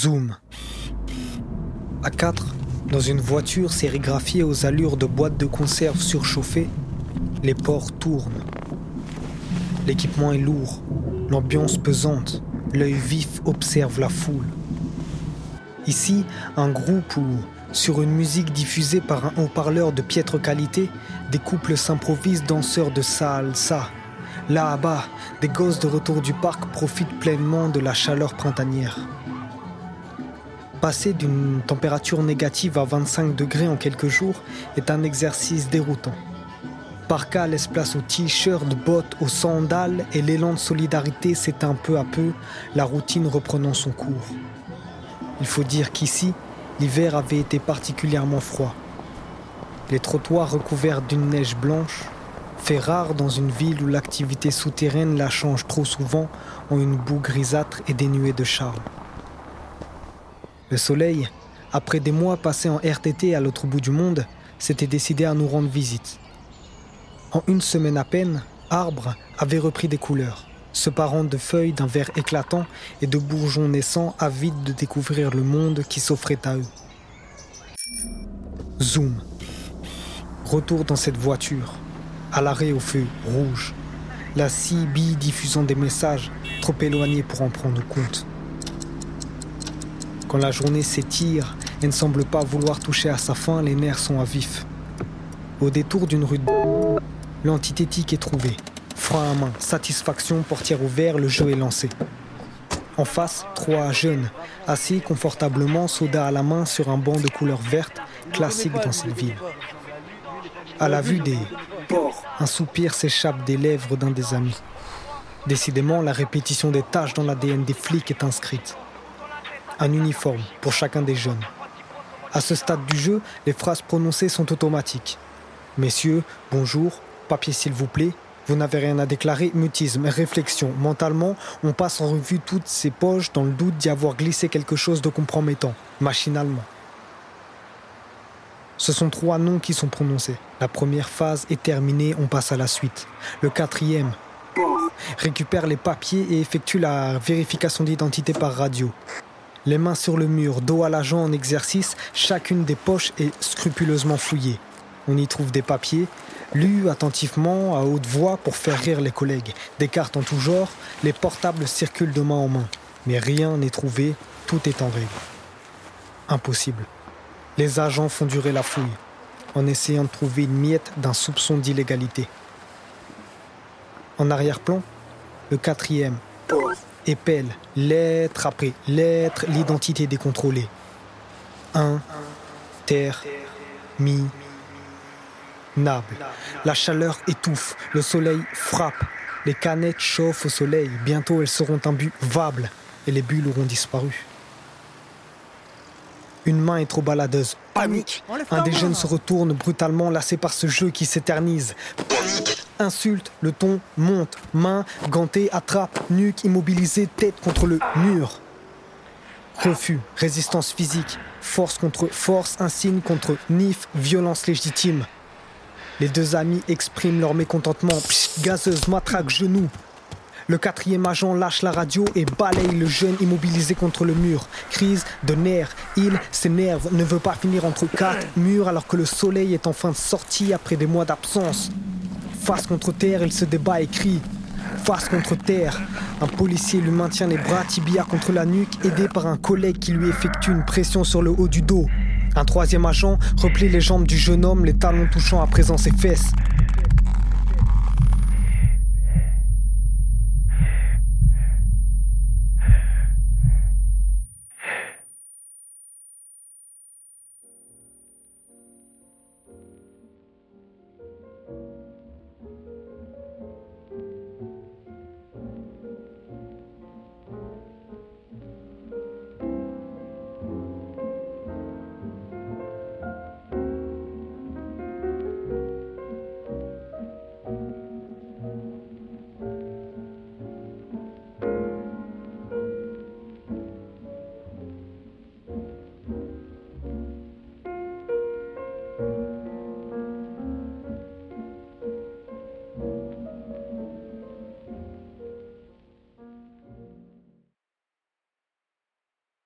Zoom. À 4, dans une voiture sérigraphiée aux allures de boîtes de conserve surchauffées, les ports tournent. L'équipement est lourd, l'ambiance pesante, l'œil vif observe la foule. Ici, un groupe où, sur une musique diffusée par un haut-parleur de piètre qualité, des couples s'improvisent danseurs de salsa. Là-bas, des gosses de retour du parc profitent pleinement de la chaleur printanière. Passer d'une température négative à 25 degrés en quelques jours est un exercice déroutant. Parka laisse place aux t-shirts, bottes, aux sandales et l'élan de solidarité s'éteint peu à peu, la routine reprenant son cours. Il faut dire qu'ici, l'hiver avait été particulièrement froid. Les trottoirs recouverts d'une neige blanche, fait rare dans une ville où l'activité souterraine la change trop souvent en une boue grisâtre et dénuée de charme. Le soleil, après des mois passés en RTT à l'autre bout du monde, s'était décidé à nous rendre visite. En une semaine à peine, Arbre avait repris des couleurs, se parant de feuilles d'un vert éclatant et de bourgeons naissants avides de découvrir le monde qui s'offrait à eux. Zoom. Retour dans cette voiture, à l'arrêt au feu rouge. La CB diffusant des messages trop éloignés pour en prendre compte. Quand la journée s'étire et ne semble pas vouloir toucher à sa fin, les nerfs sont à vif. Au détour d'une rue de... L'antithétique est trouvée. Frein à main, satisfaction, portière ouverte, le jeu est lancé. En face, trois jeunes, assis confortablement, soda à la main sur un banc de couleur verte, classique dans cette ville. À la vue des porcs, un soupir s'échappe des lèvres d'un des amis. Décidément, la répétition des tâches dans l'ADN des flics est inscrite un uniforme pour chacun des jeunes. À ce stade du jeu, les phrases prononcées sont automatiques. Messieurs, bonjour, papier s'il vous plaît, vous n'avez rien à déclarer, mutisme, réflexion. Mentalement, on passe en revue toutes ces poches dans le doute d'y avoir glissé quelque chose de compromettant, machinalement. Ce sont trois noms qui sont prononcés. La première phase est terminée, on passe à la suite. Le quatrième récupère les papiers et effectue la vérification d'identité par radio. Les mains sur le mur, dos à l'agent en exercice, chacune des poches est scrupuleusement fouillée. On y trouve des papiers, lus attentivement à haute voix pour faire rire les collègues. Des cartes en tout genre, les portables circulent de main en main. Mais rien n'est trouvé, tout est en règle. Impossible. Les agents font durer la fouille, en essayant de trouver une miette d'un soupçon d'illégalité. En arrière-plan, le quatrième, épelle, lettre après lettre, l'identité décontrôlée. Un, terre, mi, nable. La chaleur étouffe, le soleil frappe, les canettes chauffent au soleil, bientôt elles seront imbuvables et les bulles auront disparu. Une main est trop baladeuse. Panique Un des jeunes se retourne brutalement, lassé par ce jeu qui s'éternise. Panique Insulte, le ton monte. Main gantée, attrape, nuque immobilisée, tête contre le mur. Refus, résistance physique, force contre force, insigne contre nif, violence légitime. Les deux amis expriment leur mécontentement. gazeuse, matraque, genou. Le quatrième agent lâche la radio et balaye le jeune immobilisé contre le mur. Crise de nerfs. Il s'énerve, ne veut pas finir entre quatre murs alors que le soleil est enfin sorti après des mois d'absence. Face contre terre, il se débat et crie. Face contre terre, un policier lui maintient les bras tibia contre la nuque, aidé par un collègue qui lui effectue une pression sur le haut du dos. Un troisième agent replie les jambes du jeune homme, les talons touchant à présent ses fesses.